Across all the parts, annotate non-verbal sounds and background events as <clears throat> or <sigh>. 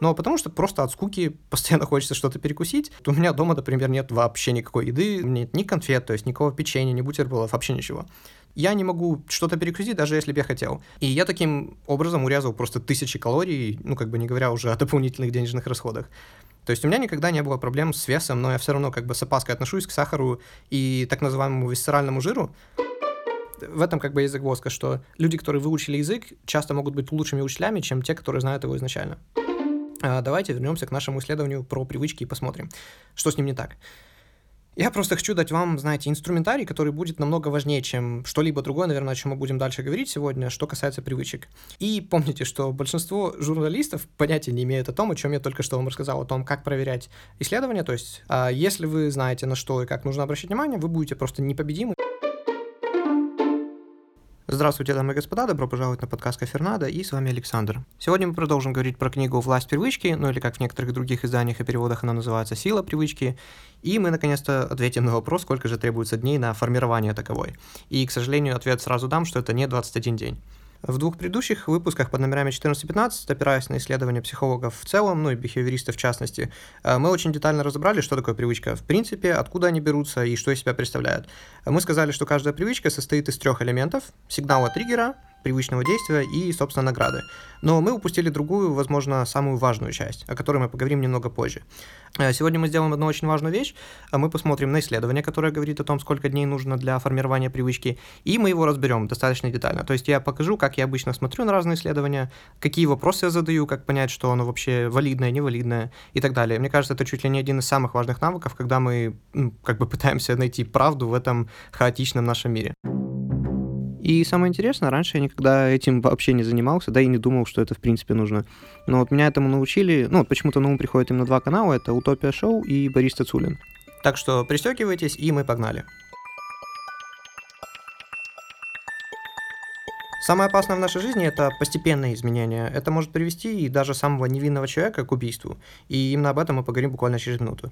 Но потому что просто от скуки <laughs> постоянно хочется что-то перекусить. У меня дома, например, нет вообще никакой еды, нет ни конфет, то есть никакого печенья, ни бутербродов, вообще ничего. Я не могу что-то перекусить, даже если бы я хотел. И я таким образом урезал просто тысячи калорий, ну, как бы не говоря уже о дополнительных денежных расходах. То есть у меня никогда не было проблем с весом, но я все равно как бы с опаской отношусь к сахару и так называемому висцеральному жиру. В этом как бы есть загвоздка, что люди, которые выучили язык, часто могут быть лучшими учителями, чем те, которые знают его изначально. А, давайте вернемся к нашему исследованию про привычки и посмотрим, что с ним не так. Я просто хочу дать вам, знаете, инструментарий, который будет намного важнее, чем что-либо другое, наверное, о чем мы будем дальше говорить сегодня, что касается привычек. И помните, что большинство журналистов понятия не имеют о том, о чем я только что вам рассказал, о том, как проверять исследования. То есть, а, если вы знаете, на что и как нужно обращать внимание, вы будете просто непобедимы. Здравствуйте, дамы и господа, добро пожаловать на подкаст Кафернада, и с вами Александр. Сегодня мы продолжим говорить про книгу «Власть привычки», ну или как в некоторых других изданиях и переводах она называется «Сила привычки», и мы наконец-то ответим на вопрос, сколько же требуется дней на формирование таковой. И, к сожалению, ответ сразу дам, что это не 21 день. В двух предыдущих выпусках под номерами 14 и 15, опираясь на исследования психологов в целом, ну и бихевиористов в частности, э, мы очень детально разобрали, что такое привычка в принципе, откуда они берутся и что из себя представляют. Мы сказали, что каждая привычка состоит из трех элементов – сигнала триггера, привычного действия и, собственно, награды. Но мы упустили другую, возможно, самую важную часть, о которой мы поговорим немного позже. Э, сегодня мы сделаем одну очень важную вещь. А мы посмотрим на исследование, которое говорит о том, сколько дней нужно для формирования привычки, и мы его разберем достаточно детально. То есть я покажу, как я обычно смотрю на разные исследования, какие вопросы я задаю, как понять, что оно вообще валидное, невалидное и так далее. Мне кажется, это чуть ли не один из самых важных навыков, когда мы как бы пытаемся найти правду в этом хаотичном нашем мире. И самое интересное, раньше я никогда этим вообще не занимался, да и не думал, что это в принципе нужно. Но вот меня этому научили, ну, почему-то на ум приходит именно два канала, это Утопия Шоу и Борис Тацулин. Так что пристегивайтесь, и мы погнали. Самое опасное в нашей жизни – это постепенные изменения. Это может привести и даже самого невинного человека к убийству. И именно об этом мы поговорим буквально через минуту.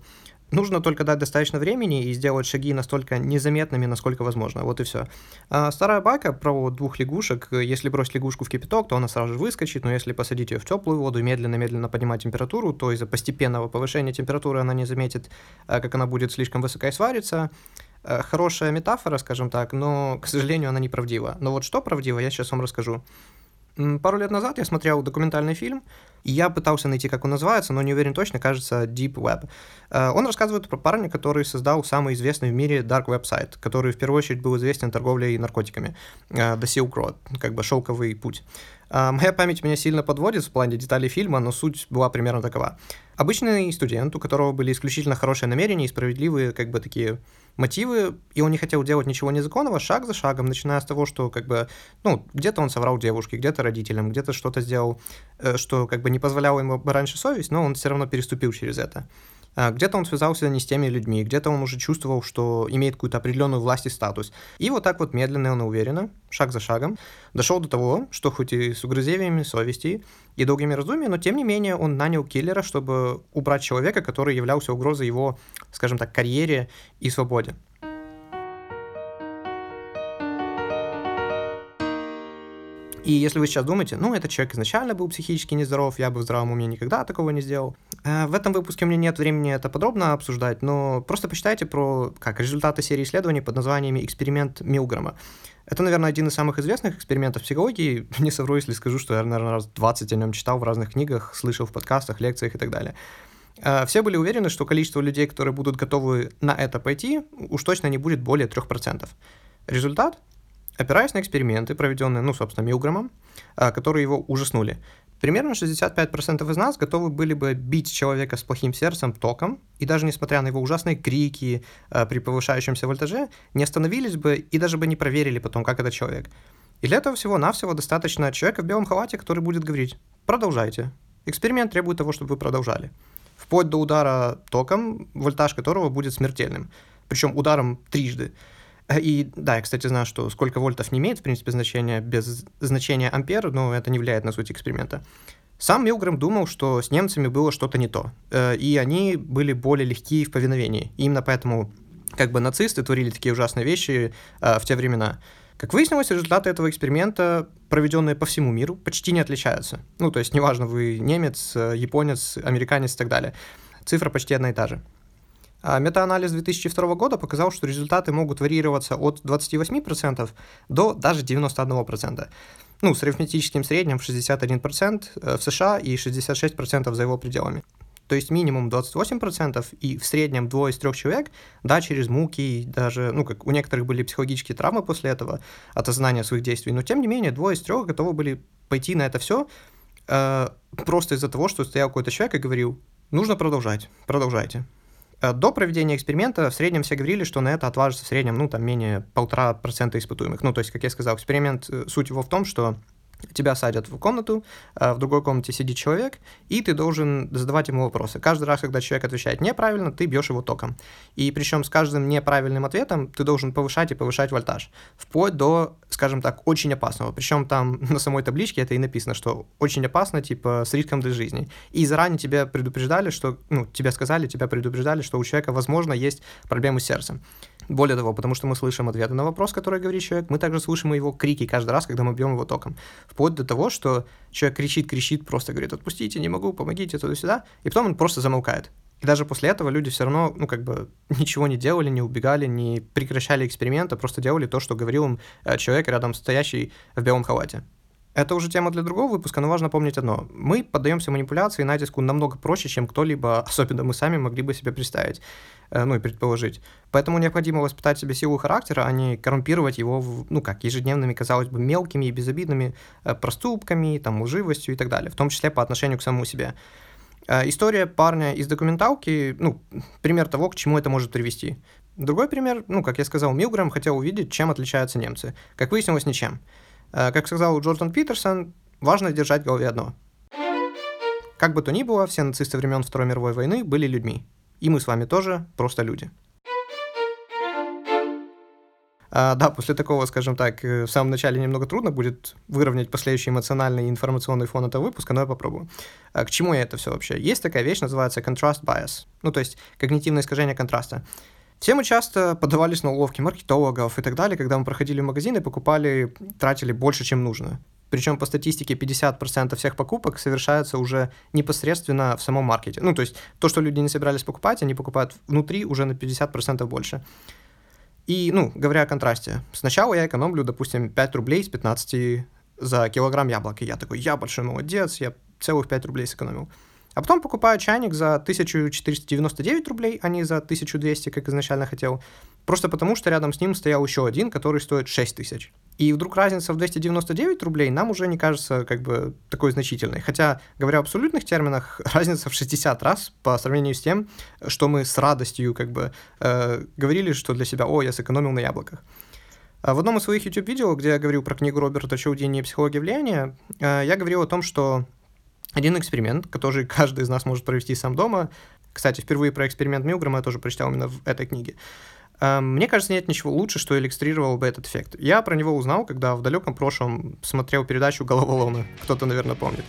Нужно только дать достаточно времени и сделать шаги настолько незаметными, насколько возможно. Вот и все. А старая байка про двух лягушек. Если бросить лягушку в кипяток, то она сразу же выскочит, но если посадить ее в теплую воду и медленно-медленно поднимать температуру, то из-за постепенного повышения температуры она не заметит, а, как она будет слишком высоко и сварится. Э, хорошая метафора, скажем так, но, к сожалению, она неправдива. Но вот что правдиво, я сейчас вам расскажу. Пару лет назад я смотрел документальный фильм, и я пытался найти, как он называется, но не уверен точно, кажется, Deep Web. Э, он рассказывает про парня, который создал самый известный в мире dark web сайт, который в первую очередь был известен торговлей наркотиками. Э, The Silk Road, как бы шелковый путь. Моя память меня сильно подводит в плане деталей фильма, но суть была примерно такова. Обычный студент, у которого были исключительно хорошие намерения и справедливые, как бы такие мотивы, и он не хотел делать ничего незаконного, шаг за шагом, начиная с того, что как бы, ну, где-то он соврал девушке, где-то родителям, где-то что-то сделал, э, что как бы не позволяло ему раньше совесть, но он все равно переступил через это. А, где-то он связался не с теми людьми, где-то он уже чувствовал, что имеет какую-то определенную власть и статус. И вот так вот медленно, но уверенно, шаг за шагом, дошел до того, что хоть и с угрызениями совести и долгими раздумьями, но тем не менее он нанял киллера, чтобы убрать человека, который являлся угрозой его, скажем так, карьере и свободе. И если вы сейчас думаете, ну, этот человек изначально был психически нездоров, я бы в здравом уме никогда такого не сделал. Э, в этом выпуске у меня нет времени это подробно обсуждать, но просто почитайте про как результаты серии исследований под названиями «Эксперимент Милграма». Это, наверное, один из самых известных экспериментов психологии. <laughs> Не совру, если скажу, что я, наверное, раз 20 о нем читал в разных книгах, слышал в подкастах, лекциях и так далее. Э, все были уверены, что количество людей, которые будут готовы на это пойти, уж точно не будет более 3%. Результат опираясь на эксперименты, проведенные, ну, собственно, Милграмом, а, которые его ужаснули. Примерно 65% из нас готовы были бы бить человека с плохим сердцем током, и даже несмотря на его ужасные крики а, при повышающемся вольтаже, не остановились бы и даже бы не проверили потом, как этот человек. И для этого всего-навсего достаточно человека в белом халате, который будет говорить «продолжайте». Эксперимент требует того, чтобы вы продолжали. Вплоть до удара током, вольтаж которого будет смертельным. Причем ударом трижды. Э, и да, я, кстати, знаю, что сколько вольтов не имеет, в принципе, значения без значения ампер, но это не влияет на суть эксперимента. Сам Милгрэм думал, что с немцами было что-то не то, э, и они были более легкие в повиновении. И именно поэтому как бы нацисты творили такие ужасные вещи э, в те времена. Как выяснилось, результаты этого эксперимента, проведенные по всему миру, почти не отличаются. Ну, то есть, неважно, вы немец, японец, американец и так далее. Цифра почти одна и та же. А метаанализ 2002 года показал, что результаты могут варьироваться от 28% до даже 91%. Ну, с арифметическим средним в 61% э, в США и 66% за его пределами. То есть минимум 28% и в среднем двое из трех человек, да, через муки, даже, ну, как у некоторых были психологические травмы после этого, от осознания своих действий, но тем не менее двое из трех готовы были пойти на это все э, просто из-за того, что стоял какой-то человек и говорил, нужно продолжать, продолжайте. Э, до проведения эксперимента в среднем все говорили, что на это отважится в среднем, ну, там, менее полтора процента испытуемых. Ну, то есть, как я сказал, эксперимент, э, суть его в том, что тебя садят в комнату, а в другой комнате сидит человек, и ты должен задавать ему вопросы. Каждый раз, когда человек отвечает неправильно, ты бьешь его током. И причем с каждым неправильным ответом ты должен повышать и повышать вольтаж, вплоть до, скажем так, очень опасного. Причем там <laughs> на самой табличке это и написано, что очень опасно, типа, с риском для жизни. И заранее тебя предупреждали, что, ну, тебе сказали, тебя предупреждали, что у человека, возможно, есть проблемы с сердцем. Более того, потому что мы слышим ответы на вопрос, который говорит человек, мы также слышим его крики каждый раз, когда мы бьем его током. Вплоть до того, что человек кричит, кричит, просто говорит, отпустите, не могу, помогите, туда-сюда, и потом он просто замолкает. И даже после этого люди все равно, ну, как бы, <laughs> ничего не делали, не убегали, не прекращали эксперимента, просто делали то, что говорил им э, человек рядом стоящий в белом халате. Это уже тема для другого выпуска, но важно помнить одно. Мы поддаемся манипуляции и натиску намного проще, чем кто-либо, <laughs> особенно мы сами, могли бы себе представить, э, ну и предположить. Поэтому необходимо воспитать себе силу характера, а не коррумпировать его, в, ну как, ежедневными, казалось бы, мелкими и безобидными э, проступками, там, лживостью и так далее, в том числе по отношению к самому себе. Э, история парня из документалки, ну, пример того, к чему это может привести. Другой пример, ну, как я сказал, Милгрэм хотел увидеть, чем отличаются немцы. Как выяснилось, ничем. Э, как сказал Джордан Питерсон, важно держать в голове одно. Как бы то ни было, все нацисты времен Второй мировой войны были людьми. И мы с вами тоже просто люди. А, да, после такого, скажем так, э, в самом начале немного трудно будет выровнять последующий эмоциональный и информационный фон этого выпуска, но я попробую. А к чему я это все вообще? Есть такая вещь, называется contrast bias, ну то есть когнитивное искажение контраста. Все мы часто поддавались на уловки маркетологов и так далее, когда мы проходили в магазин покупали, тратили больше, чем нужно. Причем по статистике 50% всех покупок совершается уже непосредственно в самом маркете. Ну, то есть то, что люди не собирались покупать, они покупают внутри уже на 50% больше. И, ну, говоря о контрасте, сначала я экономлю, допустим, 5 рублей с 15 за килограмм яблок. И я такой, я большой молодец, я целых 5 рублей сэкономил. А потом покупаю чайник за 1499 рублей, а не за 1200, как изначально хотел. Просто потому, что рядом с ним стоял еще один, который стоит 6000. И вдруг разница в 299 рублей нам уже не кажется как бы такой значительной. Хотя, говоря в абсолютных терминах, <laughs> разница в 60 раз по сравнению с тем, что мы с радостью как бы э, говорили, что для себя, о, я сэкономил на яблоках. А в одном из своих YouTube-видео, где я говорил про книгу Роберта Чаудини «Психология влияния», э, я говорил о том, что один эксперимент, который <laughs> каждый из нас может провести сам дома. Кстати, впервые про эксперимент Милгрэма я тоже прочитал именно в этой книге. Эм, мне кажется, нет ничего лучше, что иллюстрировало бы этот эффект. Я про него узнал, когда в далеком прошлом смотрел передачу «Головоломы». Кто-то, наверное, помнит.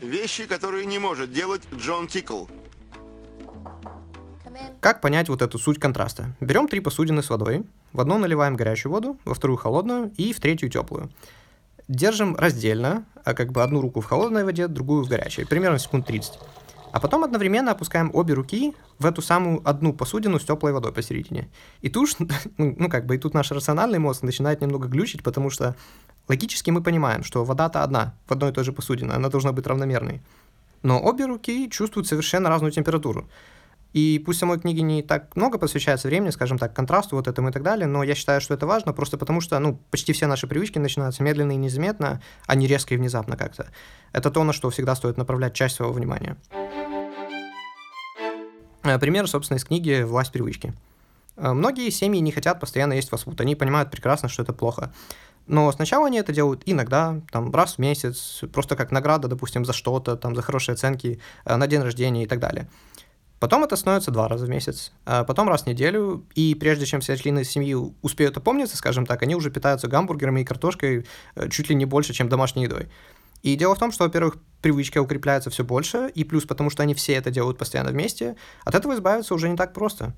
Вещи, которые не может делать Джон Тикл. Как понять вот эту суть контраста? Берем три посудины с водой, в одну наливаем горячую воду, во вторую холодную и в третью теплую держим раздельно, а как бы одну руку в холодной воде, другую в горячей, примерно секунд 30. А потом одновременно опускаем обе руки в эту самую одну посудину с теплой водой посередине. И тут, <laughs> ну, ну как бы, и тут наш рациональный мозг начинает немного глючить, потому что логически мы понимаем, что вода-то одна в одной и той же посудине, она должна быть равномерной. Но обе руки чувствуют совершенно разную температуру. И пусть самой книге не так много посвящается времени, скажем так, контрасту вот этому и так далее, но я считаю, что это важно просто потому, что, ну, почти все наши привычки начинаются медленно и незаметно, а не резко и внезапно как-то. Это то, на что всегда стоит направлять часть своего внимания. Э, пример, собственно, из книги «Власть привычки». Э, многие семьи не хотят постоянно есть фастфуд, они понимают прекрасно, что это плохо. Но сначала они это делают иногда, там, раз в месяц, просто как награда, допустим, за что-то, там, за хорошие оценки, э, на день рождения и так далее. Потом это становится два раза в месяц, а потом раз в неделю, и прежде чем все члены семьи успеют опомниться, скажем так, они уже питаются гамбургерами и картошкой э, чуть ли не больше, чем домашней едой. И дело в том, что, во-первых, привычка укрепляется все больше, и плюс потому, что они все это делают постоянно вместе, от этого избавиться уже не так просто.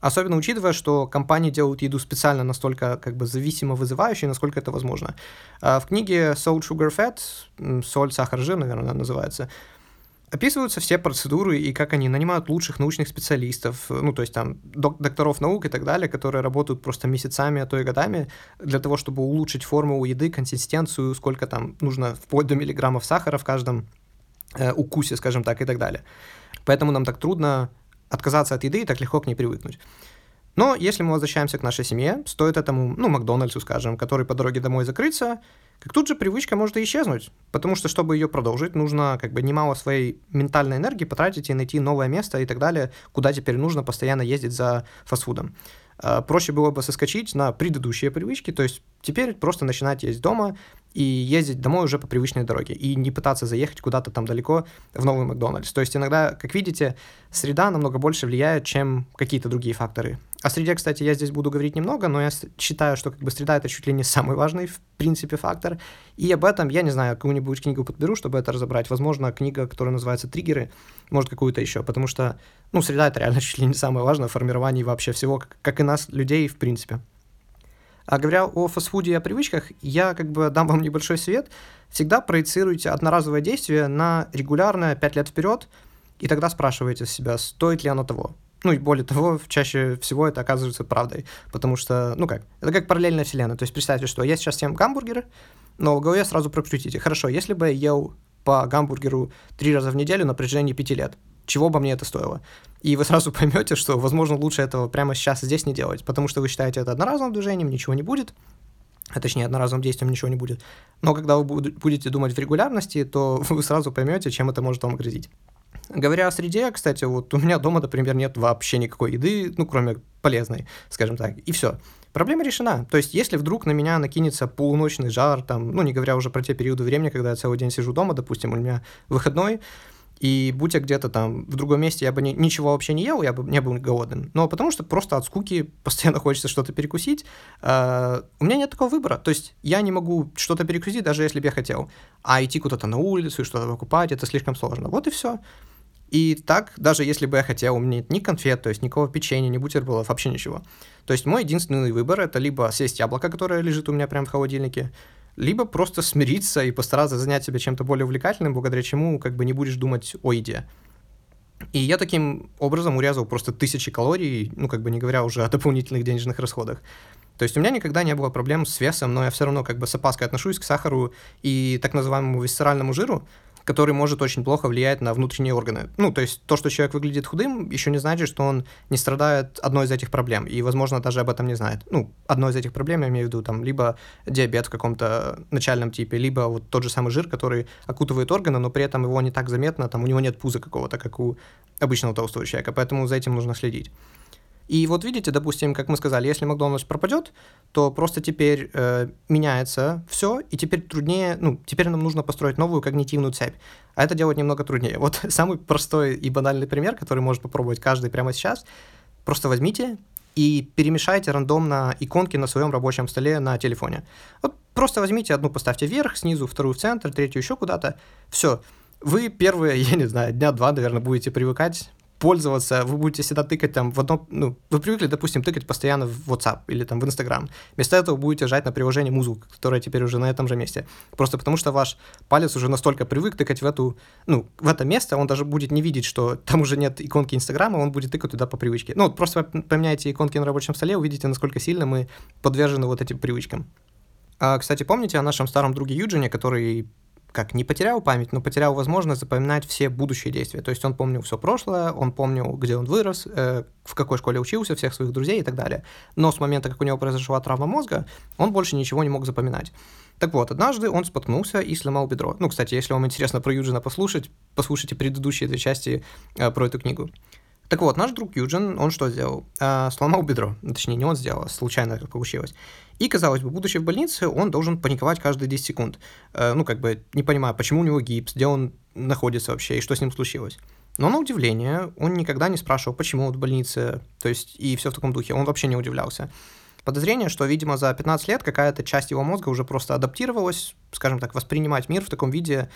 Особенно учитывая, что компании делают еду специально настолько как бы зависимо вызывающей, насколько это возможно. А в книге Salt Sugar Fat, соль, сахар, жир, наверное, называется, описываются все процедуры и как они нанимают лучших научных специалистов, ну, то есть там док- докторов наук и так далее, которые работают просто месяцами, а то и годами для того, чтобы улучшить форму еды, консистенцию, сколько там нужно вплоть до миллиграммов сахара в каждом э, укусе, скажем так, и так далее. Поэтому нам так трудно отказаться от еды и так легко к ней привыкнуть. Но если мы возвращаемся к нашей семье, стоит этому, ну, Макдональдсу, скажем, который по дороге домой закрыться, как тут же привычка может и исчезнуть, потому что, чтобы ее продолжить, нужно как бы немало своей ментальной энергии потратить и найти новое место и так далее, куда теперь нужно постоянно ездить за фастфудом. А, проще было бы соскочить на предыдущие привычки, то есть теперь просто начинать есть дома и ездить домой уже по привычной дороге, и не пытаться заехать куда-то там далеко в новый Макдональдс. То есть иногда, как видите, среда намного больше влияет, чем какие-то другие факторы. О среде, кстати, я здесь буду говорить немного, но я считаю, что как бы среда это чуть ли не самый важный, в принципе, фактор. И об этом, я не знаю, какую-нибудь книгу подберу, чтобы это разобрать. Возможно, книга, которая называется «Триггеры», может, какую-то еще, потому что, ну, среда это реально <laughs> чуть ли не самое важное в формировании вообще всего, как, и нас, людей, в принципе. А говоря о фастфуде и о привычках, я как бы дам вам небольшой совет. Всегда проецируйте одноразовое действие на регулярное 5 лет вперед, и тогда спрашивайте себя, стоит ли оно того. Ну и более того, <laughs> чаще всего это оказывается правдой, потому что, ну как, это как параллельная вселенная. То есть представьте, что я сейчас ем гамбургеры, но в голове сразу прокрутите. Хорошо, если бы я ел по гамбургеру три раза в неделю на протяжении пяти лет, чего бы мне это стоило? И вы сразу <laughs> поймете, что, возможно, лучше этого прямо сейчас здесь не делать, потому что вы считаете это одноразовым движением, ничего не будет, а точнее одноразовым действием ничего не будет. Но когда вы будете думать в регулярности, то <laughs> вы сразу поймете, чем это может вам грозить. Говоря о среде, кстати, вот у меня дома, например, нет вообще никакой еды, ну, кроме полезной, скажем так, и все. Проблема решена. То есть, если вдруг на меня накинется полуночный жар, там, ну, не говоря уже про те периоды времени, когда я целый день сижу дома, допустим, у меня выходной, и будь я где-то там в другом месте, я бы ни, ничего вообще не ел, я бы не был голодным. Но потому что просто от скуки <laughs> постоянно хочется что-то перекусить, э, у меня нет такого выбора. То есть я не могу что-то перекусить, даже если бы я хотел. А идти куда-то на улицу и что-то покупать, это слишком сложно. Вот и все. И так, даже если бы я хотел, у меня нет ни конфет, то есть никакого печенья, ни бутербродов, вообще ничего. То есть мой единственный выбор — это либо съесть яблоко, которое лежит у меня прямо в холодильнике, либо просто смириться и постараться занять себя чем-то более увлекательным, благодаря чему как бы не будешь думать о еде. И я таким образом урезал просто тысячи калорий, ну, как бы не говоря уже о дополнительных денежных расходах. То есть у меня никогда не было проблем с весом, но я все равно как бы с опаской отношусь к сахару и так называемому висцеральному жиру, который может очень плохо влиять на внутренние органы. Ну, то есть то, что человек выглядит худым, еще не значит, что он не страдает одной из этих проблем, и, возможно, даже об этом не знает. Ну, одной из этих проблем я имею в виду там либо диабет в каком-то начальном типе, либо вот тот же самый жир, который окутывает органы, но при этом его не так заметно, там у него нет пуза какого-то, как у обычного толстого человека, поэтому за этим нужно следить. И вот видите, допустим, как мы сказали, если Макдональдс пропадет, то просто теперь э, меняется все, и теперь труднее, ну, теперь нам нужно построить новую когнитивную цепь. А это делать немного труднее. Вот <laughs> самый простой и банальный пример, который может попробовать каждый прямо сейчас. Просто возьмите и перемешайте рандомно иконки на своем рабочем столе на телефоне. Вот просто возьмите одну, поставьте вверх, снизу вторую в центр, третью еще куда-то. Все. Вы первые, <laughs> я не знаю, дня два, наверное, будете привыкать пользоваться, вы будете всегда тыкать там в одно, ну, вы привыкли, допустим, тыкать постоянно в WhatsApp или там в Instagram. Вместо этого будете жать на приложение музыку, которое теперь уже на этом же месте. Просто потому что ваш палец уже настолько привык тыкать в эту, ну, в это место, он даже будет не видеть, что там уже нет иконки Инстаграма, он будет тыкать туда по привычке. Ну, вот просто поменяйте иконки на рабочем столе, увидите, насколько сильно мы подвержены вот этим привычкам. А, кстати, помните о нашем старом друге Юджине, который как не потерял память, но потерял возможность запоминать все будущие действия. То есть он помнил все прошлое, он помнил, где он вырос, э, в какой школе учился, всех своих друзей и так далее. Но с момента, как у него произошла травма мозга, он больше ничего не мог запоминать. Так вот, однажды он споткнулся и сломал бедро. Ну, кстати, если вам интересно про Юджина послушать, послушайте предыдущие две части э, про эту книгу. Так вот, наш друг Юджин, он что сделал? А, сломал бедро. Точнее, не он сделал, а случайно так получилось. И, казалось бы, будучи в больнице, он должен паниковать каждые 10 секунд. А, ну, как бы, не понимая, почему у него гипс, где он находится вообще и что с ним случилось. Но на удивление, он никогда не спрашивал, почему он в больнице, то есть и все в таком духе. Он вообще не удивлялся. Подозрение, что, видимо, за 15 лет какая-то часть его мозга уже просто адаптировалась, скажем так, воспринимать мир в таком виде,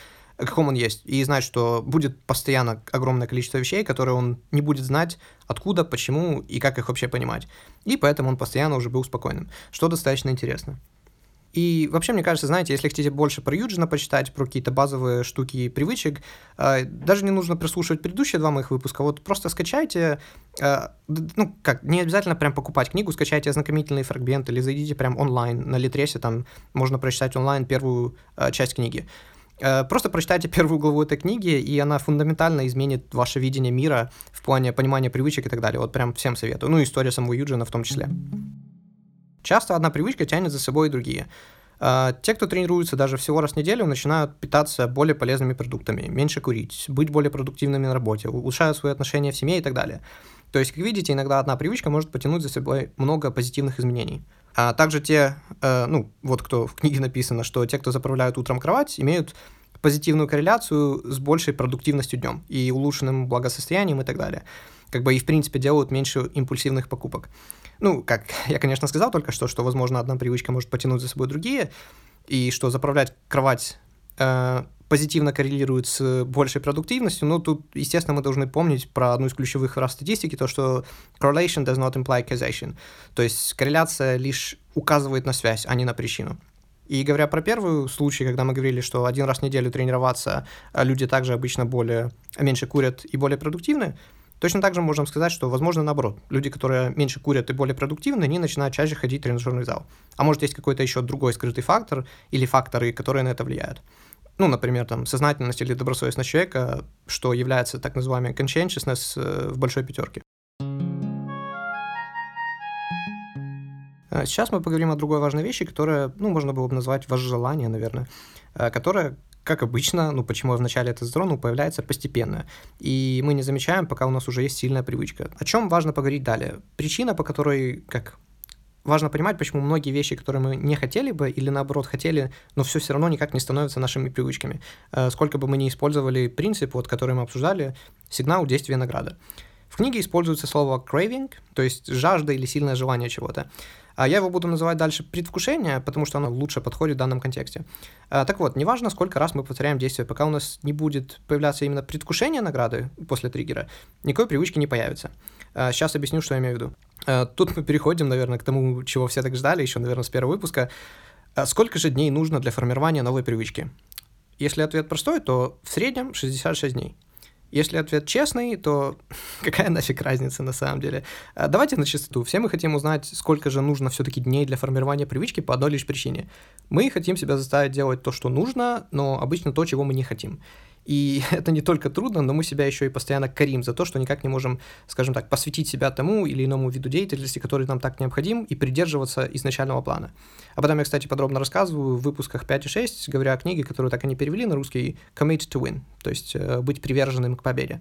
каком он есть, и знать, что будет постоянно огромное количество вещей, которые он не будет знать, откуда, почему и как их вообще понимать. И поэтому он постоянно уже был спокойным, что достаточно интересно. И вообще, мне кажется, знаете, если хотите больше про Юджина почитать, про какие-то базовые штуки и привычек, э, даже не нужно прислушивать предыдущие два моих выпуска, вот просто скачайте, э, ну, как, не обязательно прям покупать книгу, скачайте ознакомительный фрагмент или зайдите прям онлайн, на Литресе там можно прочитать онлайн первую э, часть книги. Просто прочитайте первую главу этой книги, и она фундаментально изменит ваше видение мира в плане понимания привычек и так далее. Вот прям всем советую. Ну, история самого Юджина в том числе. Часто одна привычка тянет за собой и другие. А, те, кто тренируется даже всего раз в неделю, начинают питаться более полезными продуктами, меньше курить, быть более продуктивными на работе, улучшают свои отношения в семье и так далее. То есть, как видите, иногда одна привычка может потянуть за собой много позитивных изменений. А также те, э, ну, вот кто в книге написано, что те, кто заправляют утром кровать, имеют позитивную корреляцию с большей продуктивностью днем и улучшенным благосостоянием и так далее. Как бы и, в принципе, делают меньше импульсивных покупок. Ну, как <laughs> я, конечно, сказал только что, что, возможно, одна привычка может потянуть за собой другие, и что заправлять кровать позитивно коррелирует с большей продуктивностью, но тут, естественно, мы должны помнить про одну из ключевых фраз статистики, то, что correlation does not imply causation. То есть корреляция лишь указывает на связь, а не на причину. И говоря про первый случай, когда мы говорили, что один раз в неделю тренироваться, а люди также обычно более, меньше курят и более продуктивны, Точно так же можем сказать, что, возможно, наоборот, люди, которые меньше курят и более продуктивны, они начинают чаще ходить в тренажерный зал. А может, есть какой-то еще другой скрытый фактор или факторы, которые на это влияют. Ну, например, там, сознательность или добросовестность человека, что является так называемой conscientiousness э, в большой пятерке. Сейчас мы поговорим о другой важной вещи, которая, ну, можно было бы назвать возжелание, наверное, э, которая как обычно, ну почему я вначале это затронул, появляется постепенно. И мы не замечаем, пока у нас уже есть сильная привычка. О чем важно поговорить далее? Причина, по которой, как важно понимать, почему многие вещи, которые мы не хотели бы или наоборот хотели, но все все равно никак не становятся нашими привычками. Э, сколько бы мы ни использовали принцип, вот, который мы обсуждали, сигнал, действия, награда. В книге используется слово craving, то есть жажда или сильное желание чего-то. А я его буду называть дальше предвкушение, потому что оно лучше подходит в данном контексте. А, так вот, неважно, сколько раз мы повторяем действие, пока у нас не будет появляться именно предвкушение награды после триггера, никакой привычки не появится. А, сейчас объясню, что я имею в виду. А, тут мы переходим, наверное, к тому, чего все так ждали, еще, наверное, с первого выпуска. Сколько же дней нужно для формирования новой привычки? Если ответ простой, то в среднем 66 дней. Если ответ честный, то <laughs> какая нафиг разница на самом деле? А, давайте на чистоту. Все мы хотим узнать, сколько же нужно все-таки дней для формирования привычки по одной лишь причине. Мы хотим себя заставить делать то, что нужно, но обычно то, чего мы не хотим. И <laughs> это не только трудно, но мы себя еще и постоянно корим за то, что никак не можем, скажем так, посвятить себя тому или иному виду деятельности, который нам так необходим, и придерживаться изначального плана. Об этом я, кстати, подробно рассказываю в выпусках 5 и 6, говоря о книге, которую так и не перевели на русский «Commit to Win», то есть э, быть приверженным к победе.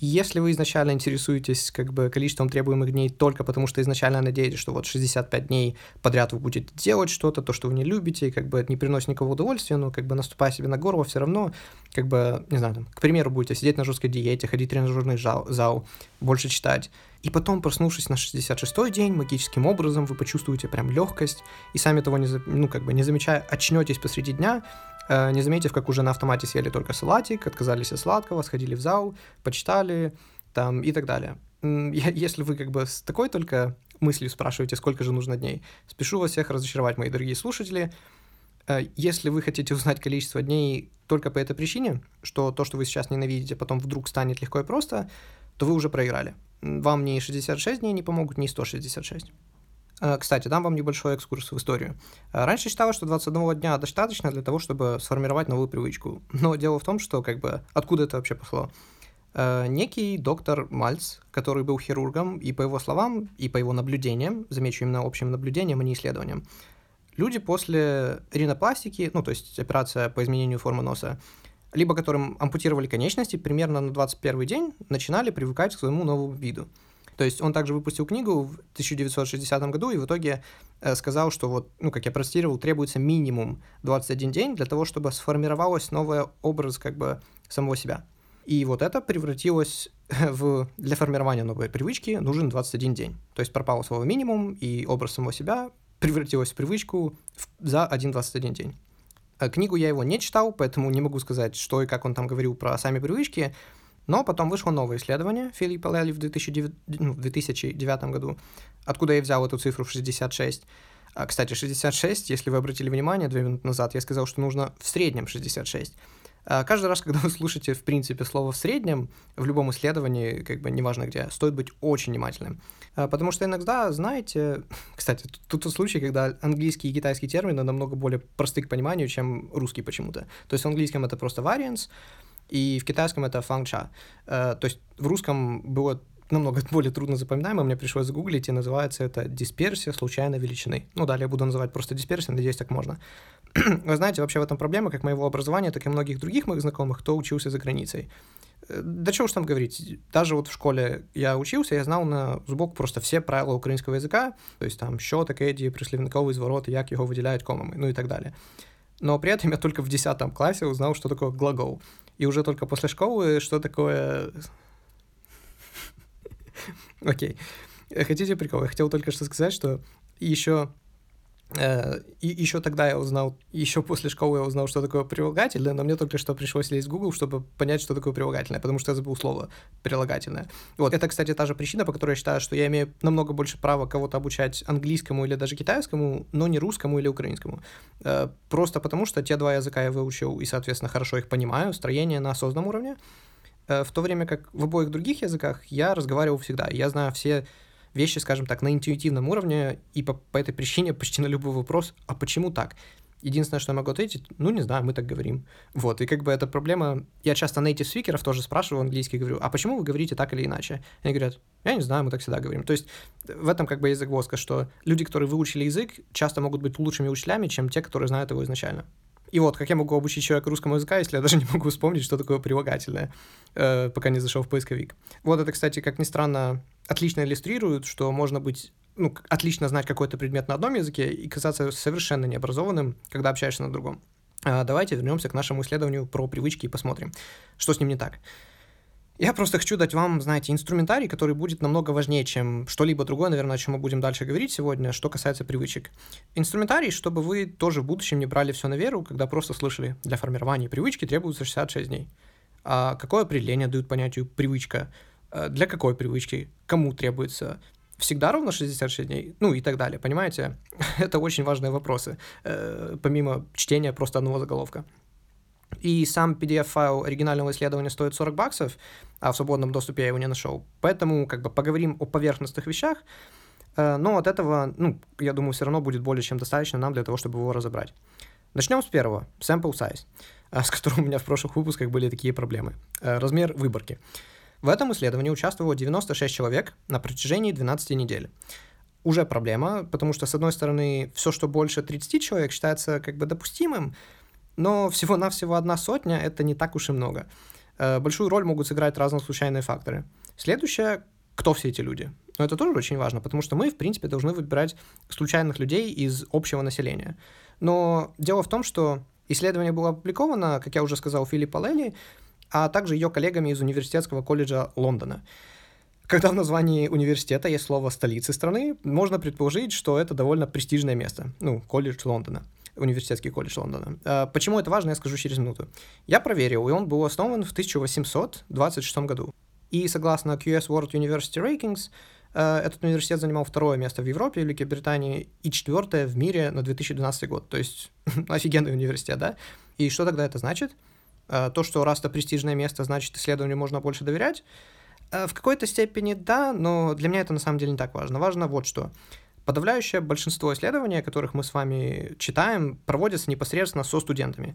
Если вы изначально интересуетесь как бы количеством требуемых дней только потому, что изначально надеетесь, что вот 65 дней подряд вы будете делать что-то, то, что вы не любите, и как бы это не приносит никакого удовольствия, но как бы наступая себе на горло, все равно, как бы, не знаю, там, к примеру, будете сидеть на жесткой диете, ходить в тренажерный зал, зал, больше читать, и потом, проснувшись на 66-й день, магическим образом вы почувствуете прям легкость, и сами того не, ну, как бы не замечая, очнетесь посреди дня, не заметив, как уже на автомате съели только салатик, отказались от сладкого, сходили в зал, почитали там и так далее. Если вы как бы с такой только мыслью спрашиваете, сколько же нужно дней, спешу вас всех разочаровать, мои дорогие слушатели. Э, если вы хотите узнать количество дней только по этой причине, что то, что вы сейчас ненавидите, потом вдруг станет легко и просто, то вы уже проиграли. Вам ни 66 дней не помогут, ни 166. Э, кстати, дам вам небольшой экскурс в историю. Э, раньше считалось, что 21 дня достаточно для того, чтобы сформировать новую привычку. <laughs> Но дело в том, что как бы откуда это вообще пошло? Э, некий доктор Мальц, который был хирургом, и по его словам, и по его наблюдениям, замечу именно общим наблюдениям, а не исследованиям, люди после ринопластики, ну то есть операция по изменению формы носа, либо которым ампутировали конечности, примерно на 21 день начинали привыкать к своему новому виду. То есть он также выпустил книгу в 1960 году и в итоге э, сказал, что вот, ну, как я процитировал, требуется минимум 21 день для того, чтобы сформировалась новый образ как бы самого себя. И вот это превратилось <laughs> в, для формирования новой привычки нужен 21 день. То есть пропало слово минимум, и образ самого себя превратилась в привычку в, за 1-21 день. Э, книгу я его не читал, поэтому не могу сказать, что и как он там говорил про сами привычки, но потом вышло новое исследование Филиппа Лелли в 2009, ну, в 2009 году, откуда я взял эту цифру в 66. А, кстати, 66, если вы обратили внимание, две минуты назад я сказал, что нужно в среднем 66. А, каждый раз, <laughs> когда вы слушаете, в принципе, слово «в среднем», в любом исследовании, как бы неважно где, стоит быть очень внимательным. А, потому что иногда, знаете, <laughs> кстати, тут тот случай, когда английский и китайский термины намного более просты к пониманию, чем русский почему-то. То есть в английском это просто variance, и в китайском это фангча. Э, то есть в русском было намного <laughs> более трудно запоминаемо, мне пришлось загуглить, и называется это дисперсия случайной величины. Ну, далее я буду называть просто дисперсия, надеюсь, так можно. <clears throat> Вы знаете, вообще в этом проблема как моего образования, так и многих других моих знакомых, кто учился за границей. Э, да чего уж там говорить, даже вот в школе я учился, я знал на зубок просто все правила украинского языка, то есть там щоток, эді, прислівниковий зворот, як його виділяють комами, ну и так далее. Но при этом я только в 10 классе узнал, что такое глагол и уже только после школы, что такое... Окей. Хотите прикол? Я хотел только что сказать, что еще и еще тогда я узнал, еще после школы я узнал, что такое прилагательное, но мне только что пришлось лезть в Google, чтобы понять, что такое прилагательное, потому что я забыл слово прилагательное. Вот, это, кстати, та же причина, по которой я считаю, что я имею намного больше права кого-то обучать английскому или даже китайскому, но не русскому или украинскому. Э, просто потому что те два языка я выучил и, соответственно, хорошо их понимаю, строение на осознанном уровне, э, в то время как в обоих других языках я разговаривал всегда. Я знаю все вещи, скажем так, на интуитивном уровне, и по, по этой причине почти на любой вопрос, а почему так? Единственное, что я могу ответить, ну, не знаю, мы так говорим. Вот, и как бы эта проблема... Я часто native спикеров тоже спрашиваю английский, говорю, а почему вы говорите так или иначе? Они говорят, я не знаю, мы так всегда говорим. То есть в этом как бы есть загвоздка, что люди, которые выучили язык, часто могут быть лучшими учителями, чем те, которые знают его изначально. И вот, как я могу обучить человека русскому языка, если я даже не могу вспомнить, что такое прилагательное, э, пока не зашел в поисковик. Вот это, кстати, как ни странно, отлично иллюстрирует, что можно быть ну, отлично знать какой-то предмет на одном языке и казаться совершенно необразованным, когда общаешься на другом. А давайте вернемся к нашему исследованию про привычки и посмотрим, что с ним не так. Я просто хочу дать вам, знаете, инструментарий, который будет намного важнее, чем что-либо другое, наверное, о чем мы будем дальше говорить сегодня, что касается привычек. Инструментарий, чтобы вы тоже в будущем не брали все на веру, когда просто слышали, для формирования привычки требуется 66 дней. А какое определение дают понятию привычка? Э, для какой привычки? Кому требуется? Всегда ровно 66 дней? Ну и так далее, понимаете? <laughs> Это очень важные вопросы, э, помимо чтения просто одного заголовка. И сам PDF-файл оригинального исследования стоит 40 баксов, а в свободном доступе я его не нашел. Поэтому как бы поговорим о поверхностных вещах, э, но от этого, ну, я думаю, все равно будет более чем достаточно нам для того, чтобы его разобрать. Начнем с первого, sample size, э, с которым у меня в прошлых выпусках были такие проблемы. Э, размер выборки. В этом исследовании участвовало 96 человек на протяжении 12 недель. Уже проблема, потому что, с одной стороны, все, что больше 30 человек, считается как бы допустимым, но всего-навсего одна сотня — это не так уж и много. Э, большую роль могут сыграть разные случайные факторы. Следующее — кто все эти люди? Но это тоже очень важно, потому что мы, в принципе, должны выбирать случайных людей из общего населения. Но дело в том, что исследование было опубликовано, как я уже сказал, Филиппа Лелли, а также ее коллегами из Университетского колледжа Лондона. Когда в названии университета есть слово столицы страны, можно предположить, что это довольно престижное место, ну, колледж Лондона университетский колледж Лондона. А, почему это важно, я скажу через минуту. Я проверил, и он был основан в 1826 году. И согласно QS World University Rankings, а, этот университет занимал второе место в Европе, Великобритании, и четвертое в мире на 2012 год. То есть <laughs> офигенный университет, да? И что тогда это значит? А, то, что раз это престижное место, значит, исследованию можно больше доверять? В какой-то степени да, но для меня это на самом деле не так важно. Важно вот что. Подавляющее большинство исследований, которых мы с вами читаем, проводятся непосредственно со студентами.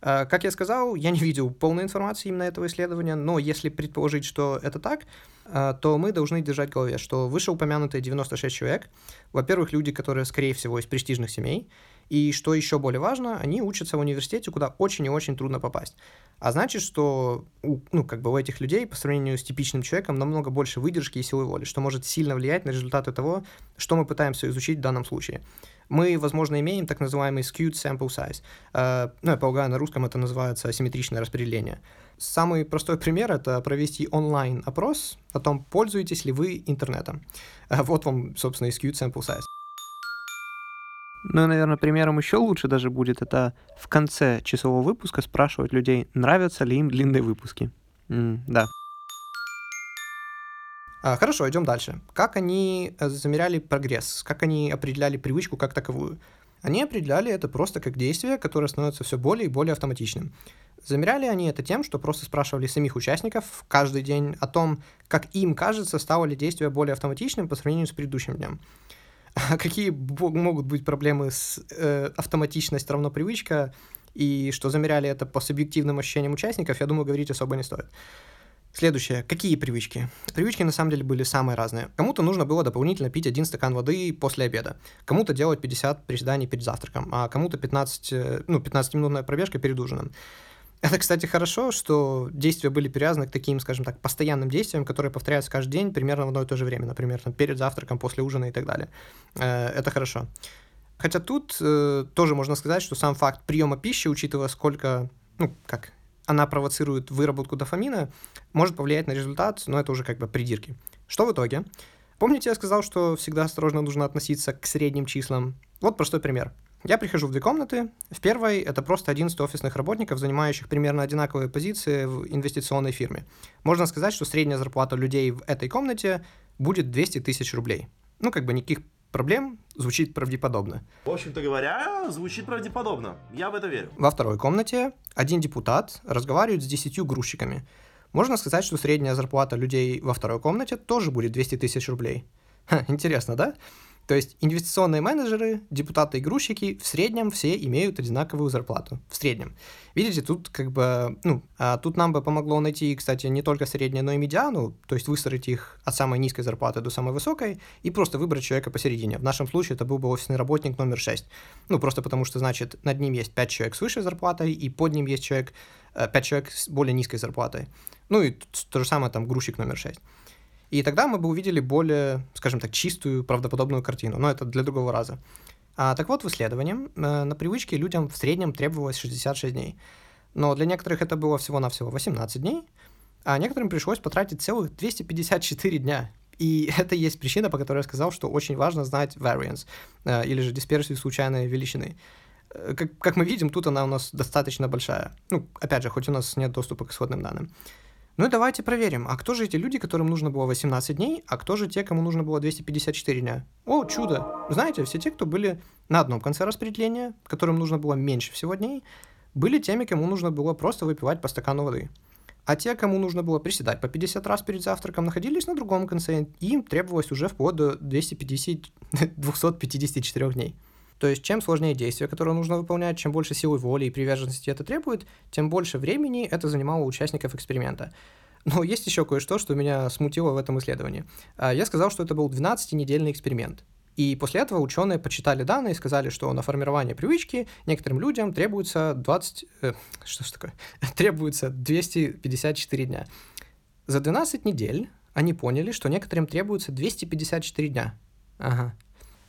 Э, как я сказал, я не видел полной информации именно этого исследования, но если предположить, что это так, э, то мы должны держать в голове, что вышеупомянутые 96 человек, во-первых, люди, которые, скорее всего, из престижных семей, и что еще более важно, они учатся в университете, куда очень и очень трудно попасть. А значит, что у, ну, как бы у этих людей по сравнению с типичным человеком намного больше выдержки и силы воли, что может сильно влиять на результаты того, что мы пытаемся изучить в данном случае. мы, возможно, имеем так называемый skewed sample size. Э, ну, я полагаю, на русском это называется асимметричное распределение. Самый простой пример — это провести онлайн-опрос о том, пользуетесь ли вы интернетом. Э, вот вам, собственно, и skewed sample size. Ну наверное, примером еще лучше даже будет это в конце часового выпуска спрашивать людей, нравятся ли им длинные выпуски. М, да. А, хорошо, идем дальше. Как они э, замеряли прогресс? Как они определяли привычку как таковую? Они определяли это просто как действие, которое становится все более и более автоматичным. Замеряли они это тем, что просто спрашивали самих участников каждый день о том, как им кажется, стало ли действие более автоматичным по сравнению с предыдущим днем. А какие могут быть проблемы с э, автоматичность равно привычка, и что замеряли это по субъективным ощущениям участников, я думаю, говорить особо не стоит. Следующее. Какие привычки? Привычки на самом деле были самые разные. Кому-то нужно было дополнительно пить один стакан воды после обеда. Кому-то делать 50 приседаний перед завтраком, а кому-то 15, э, ну, 15-минутная пробежка перед ужином. Это, кстати, хорошо, что действия были привязаны к таким, скажем так, постоянным действиям, которые повторяются каждый день примерно в одно и то же время, например, там, перед завтраком, после ужина и так далее. Э, это хорошо. Хотя тут э, тоже можно сказать, что сам факт приема пищи, учитывая сколько, ну, как она провоцирует выработку дофамина, может повлиять на результат, но это уже как бы придирки. Что в итоге? Помните, я сказал, что всегда осторожно нужно относиться к средним числам? Вот простой пример. Я прихожу в две комнаты. В первой это просто 11 офисных работников, занимающих примерно одинаковые позиции в инвестиционной фирме. Можно сказать, что средняя зарплата людей в этой комнате будет 200 тысяч рублей. Ну, как бы никаких проблем, звучит правдеподобно. В общем-то говоря, звучит правдеподобно. Я в это верю. Во второй комнате один депутат разговаривает с 10 грузчиками. Можно сказать, что средняя зарплата людей во второй комнате тоже будет 200 тысяч рублей. Ха, интересно, да? То есть инвестиционные менеджеры, депутаты и грузчики в среднем все имеют одинаковую зарплату. В среднем. Видите, тут как бы, ну, а тут нам бы помогло найти, кстати, не только среднее, но и медиану, то есть выстроить их от самой низкой зарплаты до самой высокой и просто выбрать человека посередине. В нашем случае это был бы офисный работник номер 6. Ну, просто потому что, значит, над ним есть 5 человек с высшей зарплатой, и под ним есть человек, 5 э, человек с более низкой зарплатой. Ну и то же самое там грузчик номер 6. И тогда мы бы увидели более, скажем так, чистую, правдоподобную картину. Но это для другого раза. А, так вот, в исследовании э, на привычке людям в среднем требовалось 66 дней. Но для некоторых это было всего-навсего 18 дней, а некоторым пришлось потратить целых 254 дня. И <laughs> это есть причина, по которой я сказал, что очень важно знать variance, э, или же дисперсию случайной величины. Э, как, как мы видим, тут она у нас достаточно большая. Ну, опять же, хоть у нас нет доступа к исходным данным. Ну и давайте проверим, а кто же эти люди, которым нужно было 18 дней, а кто же те, кому нужно было 254 дня? О, чудо! Знаете, все те, кто были на одном конце распределения, которым нужно было меньше всего дней, были теми, кому нужно было просто выпивать по стакану воды. А те, кому нужно было приседать по 50 раз перед завтраком, находились на другом конце, и им требовалось уже вплоть до 250, 254 дней. То есть, чем сложнее действие, которое нужно выполнять, чем больше силы воли и приверженности это требует, тем больше времени это занимало у участников эксперимента. Но есть еще кое-что, что меня смутило в этом исследовании. А, я сказал, что это был 12-недельный эксперимент. И после этого ученые почитали данные и сказали, что на формирование привычки некоторым людям требуется 20... Э, что ж такое? <laughs> требуется 254 дня. За 12 недель они поняли, что некоторым требуется 254 дня. Ага.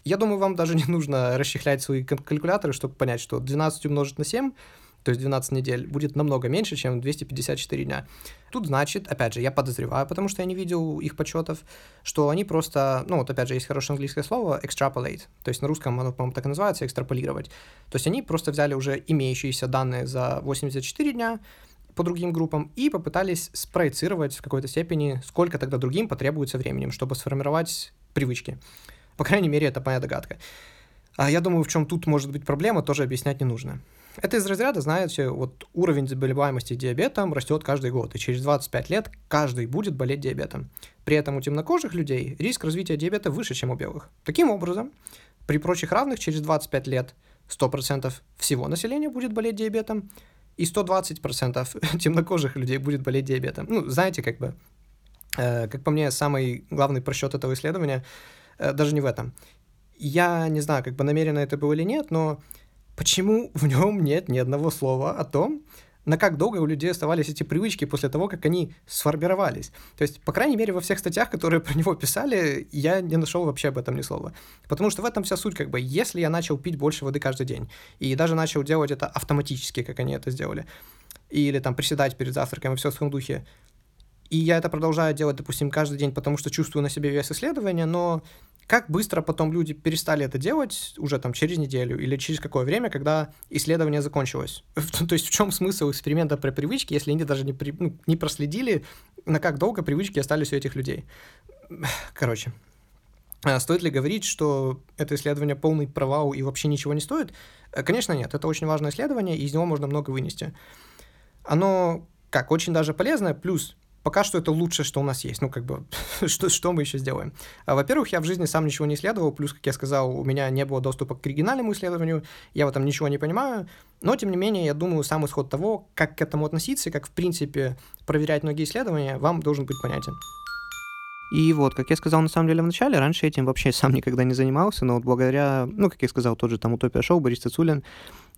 Я думаю, вам даже <laughs> не нужно расчехлять свои калькуляторы, чтобы понять, что 12 умножить на 7, то есть 12 недель, будет намного меньше, чем 254 дня. Тут значит, опять же, я подозреваю, потому что я не видел их подсчетов, что они просто, ну вот опять же, есть хорошее английское слово extrapolate, то есть на русском оно, по-моему, так и называется, экстраполировать. То есть они просто взяли уже имеющиеся данные за 84 дня, по другим группам и попытались спроецировать в какой-то степени, сколько тогда другим потребуется временем, чтобы сформировать привычки. По крайней мере, это моя догадка. А я думаю, в чем тут может быть проблема, тоже объяснять не нужно. Это из разряда, знаете, вот уровень заболеваемости диабетом растет каждый год, и через 25 лет каждый будет болеть диабетом. При этом у темнокожих людей риск развития диабета выше, чем у белых. Таким образом, при прочих равных через 25 лет 100% всего населения будет болеть диабетом, и 120% <laughs> темнокожих людей будет болеть диабетом. Ну, знаете, как бы, э, как по мне, самый главный просчет этого исследования – даже не в этом. Я не знаю, как бы намеренно это было или нет, но почему <laughs> в нем нет ни одного слова о том, на как долго у людей оставались эти привычки после того, как они сформировались. То есть, по крайней мере, во всех статьях, которые про него писали, я не нашел вообще об этом ни слова. Потому что в этом вся суть, как бы, если я начал пить больше воды каждый день, и даже начал делать это автоматически, как они это сделали, или там приседать перед завтраком и все в том духе, и я это продолжаю делать, допустим, каждый день, потому что чувствую на себе вес исследования, но как быстро потом люди перестали это делать уже там через неделю или через какое время, когда исследование закончилось? <laughs> То есть в чем смысл эксперимента про привычки, если они даже не, при, ну, не проследили, на как долго привычки остались у этих людей? <sighs> Короче, а стоит ли говорить, что это исследование полный провал и вообще ничего не стоит? Э, конечно, нет. Это очень важное исследование, и из него можно много вынести. Оно, как, очень даже полезное, плюс пока что это лучшее, что у нас есть. Ну, как бы, <laughs> что, что мы еще сделаем? А, во-первых, я в жизни сам ничего не исследовал, плюс, как я сказал, у меня не было доступа к оригинальному исследованию, я в этом ничего не понимаю, но, тем не менее, я думаю, сам исход того, как к этому относиться, как, в принципе, проверять многие исследования, вам должен быть понятен. И вот, как я сказал на самом деле в начале, раньше этим вообще сам никогда не занимался, но вот благодаря, ну, как я сказал, тот же там Утопия Шоу, Борис Цицулин,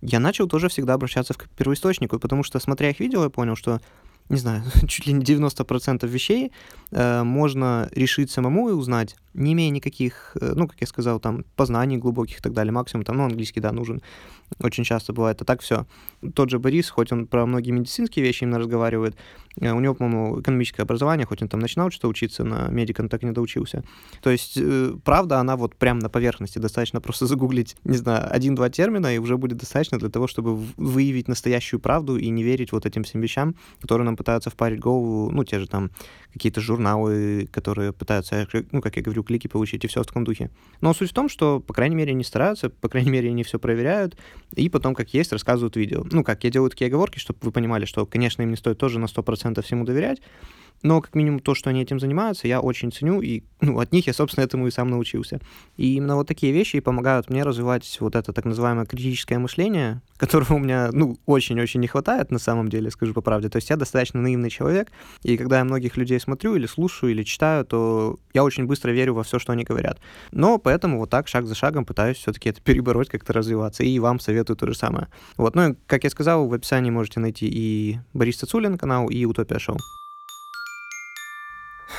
я начал тоже всегда обращаться к первоисточнику, потому что, смотря их видео, я понял, что не знаю, <laughs> чуть ли не 90% вещей можно решить самому и узнать, не имея никаких, э, ну, как я сказал, там, познаний глубоких и так далее, максимум, там, ну, английский, да, нужен, очень часто бывает, а так все. Тот же Борис, хоть он про многие медицинские вещи именно разговаривает, э, у него, по-моему, экономическое образование, хоть он там начинал что-то учиться на медика, но так и не доучился. То есть, э, правда, она вот прямо на поверхности, достаточно просто <laughs> загуглить, не знаю, один-два термина, и уже будет достаточно для того, чтобы выявить настоящую правду и не верить вот этим всем вещам, которые нам пытаются впарить голову, ну, те же там какие-то журналы, которые пытаются, ну, как я говорю, клики получить и все в таком духе. Но суть в том, что, по крайней мере, они стараются, по крайней мере, они все проверяют, и потом, как есть, рассказывают видео. Ну, как я делаю такие оговорки, чтобы вы понимали, что, конечно, им не стоит тоже на 100% всему доверять, но как минимум то, что они этим занимаются, я очень ценю, и ну, от них я, собственно, этому и сам научился. И именно вот такие вещи помогают мне развивать вот это так называемое критическое мышление, <laughs> которого у меня, ну, очень-очень не хватает на самом деле, скажу по правде. То есть я достаточно наивный человек, и когда я многих людей смотрю или слушаю, или читаю, то я очень быстро верю во все, что они говорят. Но поэтому вот так, шаг за шагом пытаюсь все-таки это перебороть, как-то развиваться, и вам советую то же самое. Вот, ну, как я сказал, в описании можете найти и Борис Цацулин канал, и Утопия Шоу.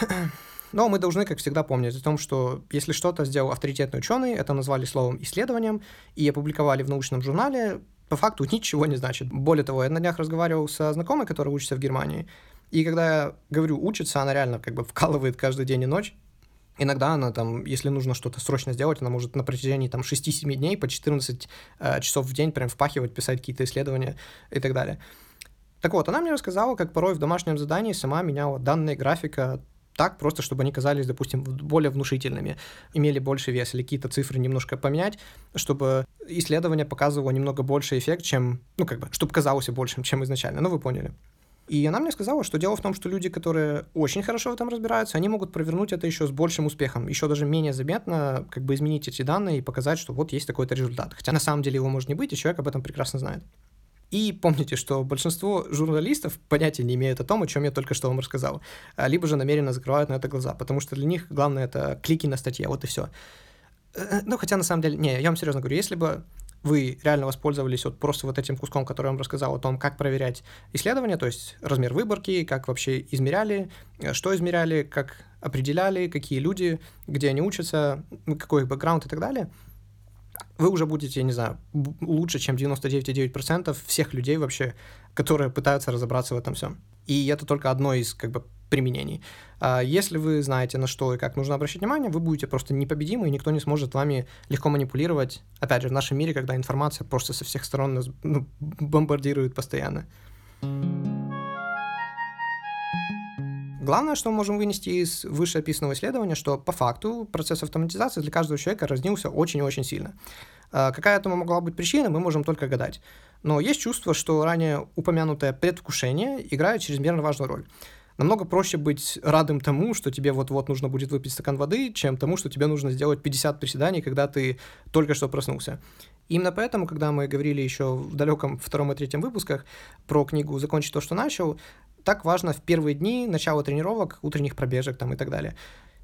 <clears throat> Но мы должны, как всегда, помнить о том, что если что-то сделал авторитетный ученый, это назвали словом исследованием и опубликовали в научном журнале, по факту <laughs> ничего не значит. Более того, я на днях разговаривал со знакомой, которая учится в Германии, и когда я говорю учится, она реально как бы вкалывает каждый день и ночь. Иногда она там, если нужно что-то срочно сделать, она может на протяжении там 6-7 дней по 14 э, часов в день прям впахивать, писать какие-то исследования и так далее. Так вот, она мне рассказала, как порой в домашнем задании сама меняла данные графика так, просто чтобы они казались, допустим, более внушительными, имели больше вес или какие-то цифры немножко поменять, чтобы исследование показывало немного больше эффект, чем, ну, как бы, чтобы казалось большим, чем изначально. Ну, вы поняли. И она мне сказала, что дело в том, что люди, которые очень хорошо в этом разбираются, они могут провернуть это еще с большим успехом, еще даже менее заметно, как бы изменить эти данные и показать, что вот есть такой-то результат. Хотя на самом деле его может не быть, и человек об этом прекрасно знает. И помните, что большинство журналистов понятия не имеют о том, о чем я только что вам рассказал, а, либо же намеренно закрывают на это глаза, потому что для них главное это клики на статье, вот и все. Э, э, ну, хотя на самом деле, не, я вам серьезно говорю, если бы вы реально воспользовались вот просто вот этим куском, который я вам рассказал о том, как проверять исследования, то есть размер выборки, как вообще измеряли, э, что измеряли, как определяли, какие люди, где они учатся, какой их бэкграунд и так далее – вы уже будете, не знаю, лучше, чем 99,9% всех людей вообще, которые пытаются разобраться в этом всем. И это только одно из как бы применений. А если вы знаете, на что и как нужно обращать внимание, вы будете просто непобедимы, и никто не сможет вами легко манипулировать. Опять же, в нашем мире, когда информация просто со всех сторон нас ну, бомбардирует постоянно. Главное, что мы можем вынести из вышеописанного исследования, что по факту процесс автоматизации для каждого человека разнился очень и очень сильно. А какая этому могла быть причина, мы можем только гадать. Но есть чувство, что ранее упомянутое предвкушение играет чрезмерно важную роль. Намного проще быть радым тому, что тебе вот-вот нужно будет выпить стакан воды, чем тому, что тебе нужно сделать 50 приседаний, когда ты только что проснулся. Именно поэтому, когда мы говорили еще в далеком втором и третьем выпусках про книгу «Закончить то, что начал», так важно в первые дни начала тренировок, утренних пробежек там и так далее,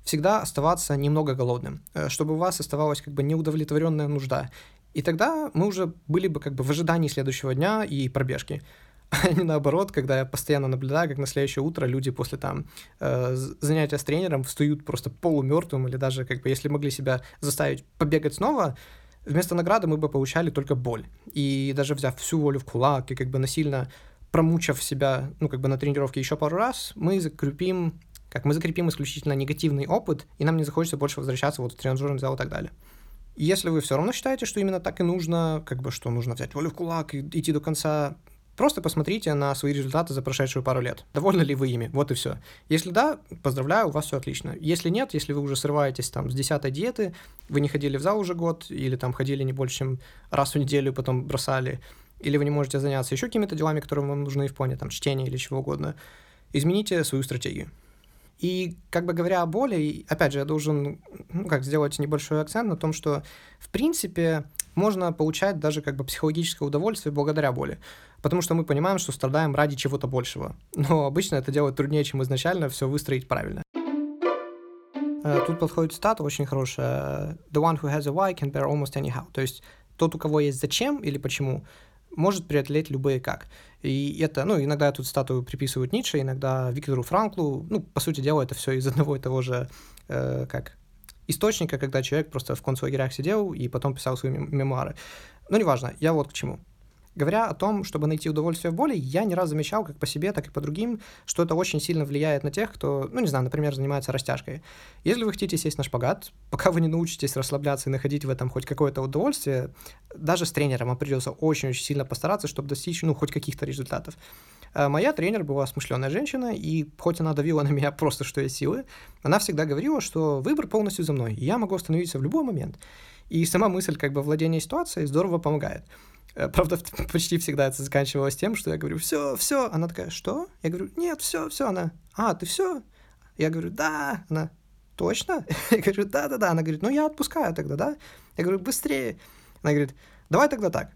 всегда оставаться немного голодным, э, чтобы у вас оставалась как бы неудовлетворенная нужда. И тогда мы уже были бы как бы в ожидании следующего дня и пробежки. <laughs> а не наоборот, когда я постоянно наблюдаю, как на следующее утро люди после там э, занятия с тренером встают просто полумертвым или даже как бы если могли себя заставить побегать снова, вместо награды мы бы получали только боль. И даже взяв всю волю в кулак и как бы насильно промучав себя, ну, как бы на тренировке еще пару раз, мы закрепим, как мы закрепим исключительно негативный опыт, и нам не захочется больше возвращаться вот в тренажерный зал и так далее. И если вы все равно считаете, что именно так и нужно, как бы, что нужно взять волю в кулак и идти до конца, Просто посмотрите на свои результаты за прошедшую пару лет. Довольны ли вы ими? Вот и все. Если да, поздравляю, у вас все отлично. Если нет, если вы уже срываетесь там с 10 диеты, вы не ходили в зал уже год, или там ходили не больше, чем раз в неделю, потом бросали, или вы не можете заняться еще какими-то делами, которые вам нужны в плане там чтения или чего угодно, измените свою стратегию. И, как бы говоря о боли, опять же, я должен ну, как сделать небольшой акцент на том, что, в принципе, можно получать даже как бы психологическое удовольствие благодаря боли. Потому что мы понимаем, что страдаем ради чего-то большего. Но обычно это делать труднее, чем изначально все выстроить правильно. Э, тут подходит цитата очень хорошая. The one who has a why can bear almost anyhow. То есть тот, у кого есть зачем или почему, может преодолеть любые как. И это, ну, иногда эту статую приписывают Ницше, иногда Виктору Франклу. Ну, по сути дела, это все из <laughs> одного и того же, э, как, источника, когда человек просто в концлагерях сидел и потом писал свои мемуары. Но неважно, я вот к чему. Говоря о том, чтобы найти удовольствие в боли, я не раз замечал, как по себе, так и по другим, что это очень сильно влияет на тех, кто, ну, не знаю, например, занимается растяжкой. Если вы хотите сесть на шпагат, <laughs> пока вы не научитесь расслабляться и находить в этом хоть какое-то удовольствие, даже с тренером вам придется очень-очень сильно постараться, чтобы достичь, ну, хоть каких-то результатов. А моя тренер была смышленая женщина, и хоть она давила на меня <laughs> просто что есть силы, она всегда говорила, что выбор полностью за мной, и я могу остановиться в любой момент. И сама мысль как бы владения ситуацией здорово помогает. Э, правда, почти всегда это заканчивалось тем, что я говорю, все, все. Она такая, что? Я говорю, нет, все, все. Она, а, ты все? Я говорю, да. Она, точно? <laughs> Я говорю, да, да, да. Она говорит, ну я отпускаю тогда, да? Я говорю, быстрее. Она говорит, давай тогда так.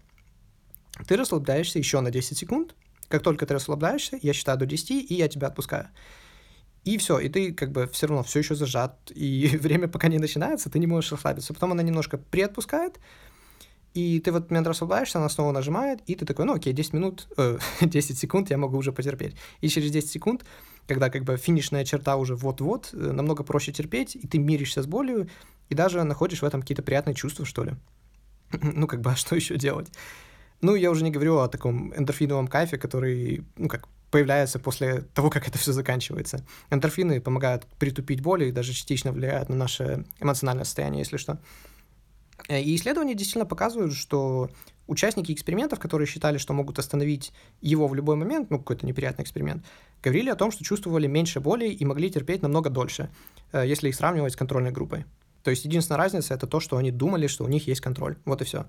Ты расслабляешься еще на 10 секунд. Как только ты расслабляешься, я считаю до 10, и я тебя отпускаю. И все, и ты как бы все равно все еще зажат, и <laughs> время пока не начинается, ты не можешь расслабиться. Потом она немножко приотпускает, и ты в этот момент расслабляешься, она снова нажимает, и ты такой, ну окей, 10 минут, э, <laughs> 10 секунд я могу уже потерпеть. И через 10 секунд, когда как бы финишная черта уже вот-вот, э, намного проще терпеть, и ты миришься с болью, и даже находишь в этом какие-то приятные чувства, что ли. <clears throat> ну, как бы, а что еще делать? Ну, я уже не говорю о таком эндорфиновом кайфе, который, ну, как появляется после того, как это все заканчивается. Эндорфины помогают притупить боль и даже частично влияют на наше эмоциональное состояние, если что. Э, и исследования действительно показывают, что участники экспериментов, которые считали, что могут остановить его в любой момент, ну, какой-то неприятный эксперимент, говорили о том, что чувствовали меньше боли и могли терпеть намного дольше, э, если их сравнивать с контрольной группой. То есть единственная разница это то, что они думали, что у них есть контроль. Вот и все.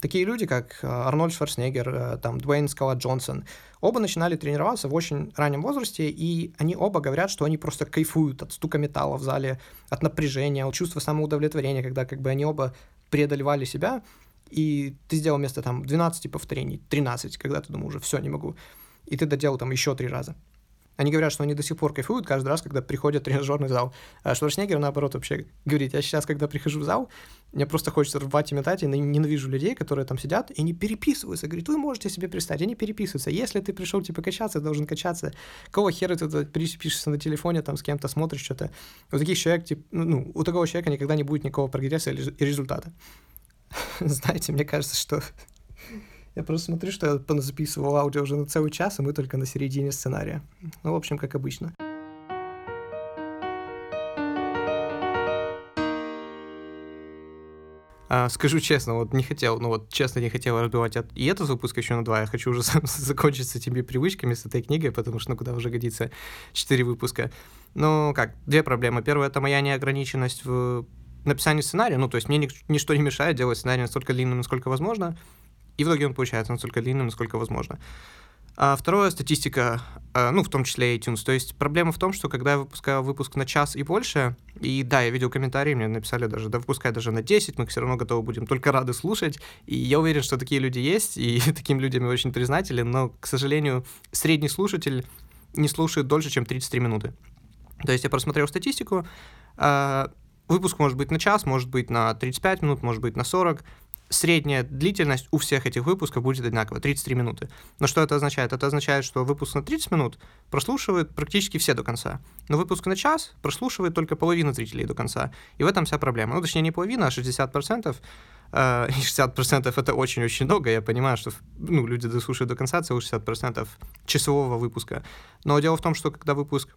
Такие люди, как э, Арнольд Шварценеггер, там, Дуэйн Скала Джонсон, оба начинали тренироваться в очень раннем возрасте, и они оба говорят, что они просто кайфуют от стука металла в зале, от напряжения, от чувства самоудовлетворения, когда как бы они оба преодолевали себя, и ты сделал вместо там 12 повторений, 13, когда ты думал уже, все, не могу, и ты доделал там еще три раза. Они говорят, что они до сих пор кайфуют каждый раз, когда приходят в тренажерный зал. А Шварценеггер, наоборот, вообще говорит, я сейчас, когда прихожу в зал, мне просто хочется рвать и метать, и ненавижу людей, которые там сидят и не переписываются. Говорит, вы можете себе представить, они переписываются. Если ты пришел, типа, качаться, должен качаться. Кого хера ты тут пишешься на телефоне, там, с кем-то смотришь что-то. У таких человек, типа, ну, у такого человека никогда не будет никакого прогресса и результата. <laughs> Знаете, мне кажется, что <laughs> я просто смотрю, что я записывал аудио уже на целый час, и мы только на середине сценария. Ну, в общем, как обычно. А, скажу честно, вот не хотел, ну вот честно не хотел разбивать от... и этот выпуск еще на два. Я хочу уже <laughs> закончить с этими привычками, с этой книгой, потому что ну, куда уже годится четыре выпуска. Ну как, две проблемы. Первая — это моя неограниченность в написании сценария. Ну, то есть мне ничто не мешает делать сценарий настолько длинным, насколько возможно. И в итоге он получается настолько длинным, насколько возможно. А второе — статистика, а, ну, в том числе iTunes. То есть проблема в том, что когда я выпускаю выпуск на час и больше, и да, я видел комментарии, мне написали даже, да выпускай даже на 10, мы все равно готовы будем только рады слушать. И я уверен, что такие люди есть, и <laughs> таким людям я очень признателен, но, к сожалению, средний слушатель не слушает дольше, чем 33 минуты. То есть я просмотрел статистику, а, выпуск может быть на час, может быть на 35 минут, может быть на 40, средняя длительность у всех этих выпусков будет одинаковая, 33 минуты. Но что это означает? Это означает, что выпуск на 30 минут прослушивают практически все до конца. Но выпуск на час прослушивает только половина зрителей до конца. И в этом вся проблема. Ну, точнее, не половина, а 60%. Uh, <laughs> и 60% это очень-очень много, я понимаю, что ну, люди дослушают до конца целых 60% часового выпуска. Но дело в том, что когда выпуск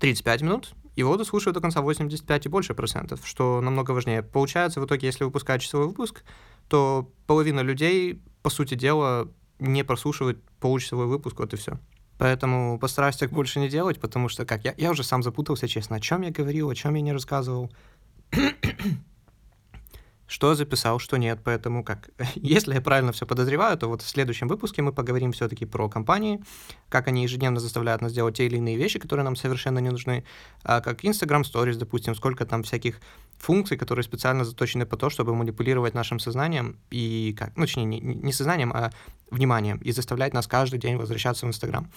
35 минут, его дослушивают до конца 85 и больше процентов, что намного важнее. Получается, в итоге, если выпускать часовой выпуск, то половина людей, по сути дела, не прослушивает получасовой выпуск, вот и все. Поэтому постараюсь так больше не делать, потому что, как, я, я уже сам запутался, честно, о чем я говорил, о чем я не рассказывал что записал, что нет. Поэтому как, <laughs> если я правильно все подозреваю, то вот в следующем выпуске мы поговорим все-таки про компании, как они ежедневно заставляют нас делать те или иные вещи, которые нам совершенно не нужны, а как Instagram Stories, допустим, сколько там всяких функций, которые специально заточены по то, чтобы манипулировать нашим сознанием и как, ну, точнее, не, не сознанием, а вниманием, и заставлять нас каждый день возвращаться в Инстаграм.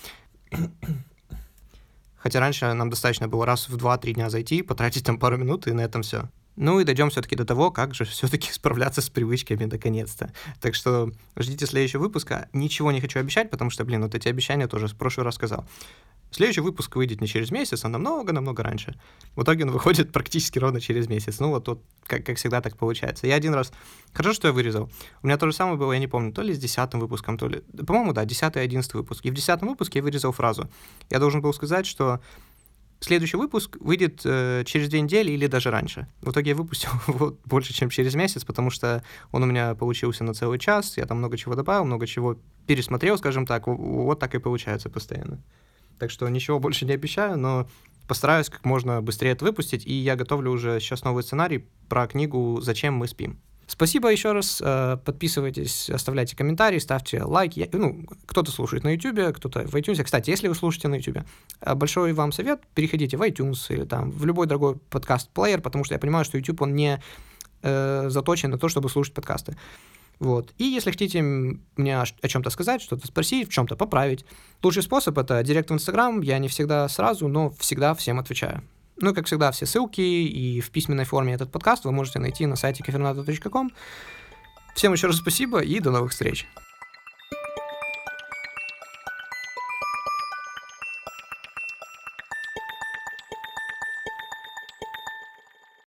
Хотя раньше нам достаточно было раз в 2-3 дня зайти, потратить там пару минут, и на этом все. Ну и дойдем все-таки до того, как же <laughs> все-таки справляться с привычками наконец-то. Так что ждите следующего выпуска. Ничего не хочу обещать, потому что, блин, вот эти обещания тоже в прошлый раз сказал. Следующий выпуск выйдет не через месяц, а намного-намного раньше. В итоге он <laughs> выходит практически ровно через месяц. Ну вот, вот как, как всегда так получается. Я один раз... Хорошо, что я вырезал. У меня то же самое было, я не помню, то ли с десятым выпуском, то ли... По-моему, да, десятый и одиннадцатый выпуск. И в десятом выпуске я вырезал фразу. Я должен был сказать, что Следующий выпуск выйдет э, через две недели или даже раньше. В итоге я выпустил <laughs> его больше, чем через месяц, потому что он у меня получился на целый час, я там много чего добавил, много чего пересмотрел, скажем так. Вот так и получается постоянно. Так что ничего больше не обещаю, но постараюсь как можно быстрее это выпустить, и я готовлю уже сейчас новый сценарий про книгу «Зачем мы спим». Спасибо еще раз. Э, подписывайтесь, оставляйте комментарии, ставьте лайки. Ну, кто-то слушает на YouTube, кто-то в iTunes. Кстати, если вы слушаете на YouTube, э, большой вам совет, переходите в iTunes или там в любой другой подкаст-плеер, потому что я понимаю, что YouTube, он не э, заточен на то, чтобы слушать подкасты. Вот. И если хотите мне о чем-то сказать, что-то спросить, в чем-то поправить, лучший способ это директ в Инстаграм. Я не всегда сразу, но всегда всем отвечаю. Ну как всегда, все ссылки и в письменной форме этот подкаст вы можете найти на сайте кафернато.ком. Всем еще раз спасибо и до новых встреч.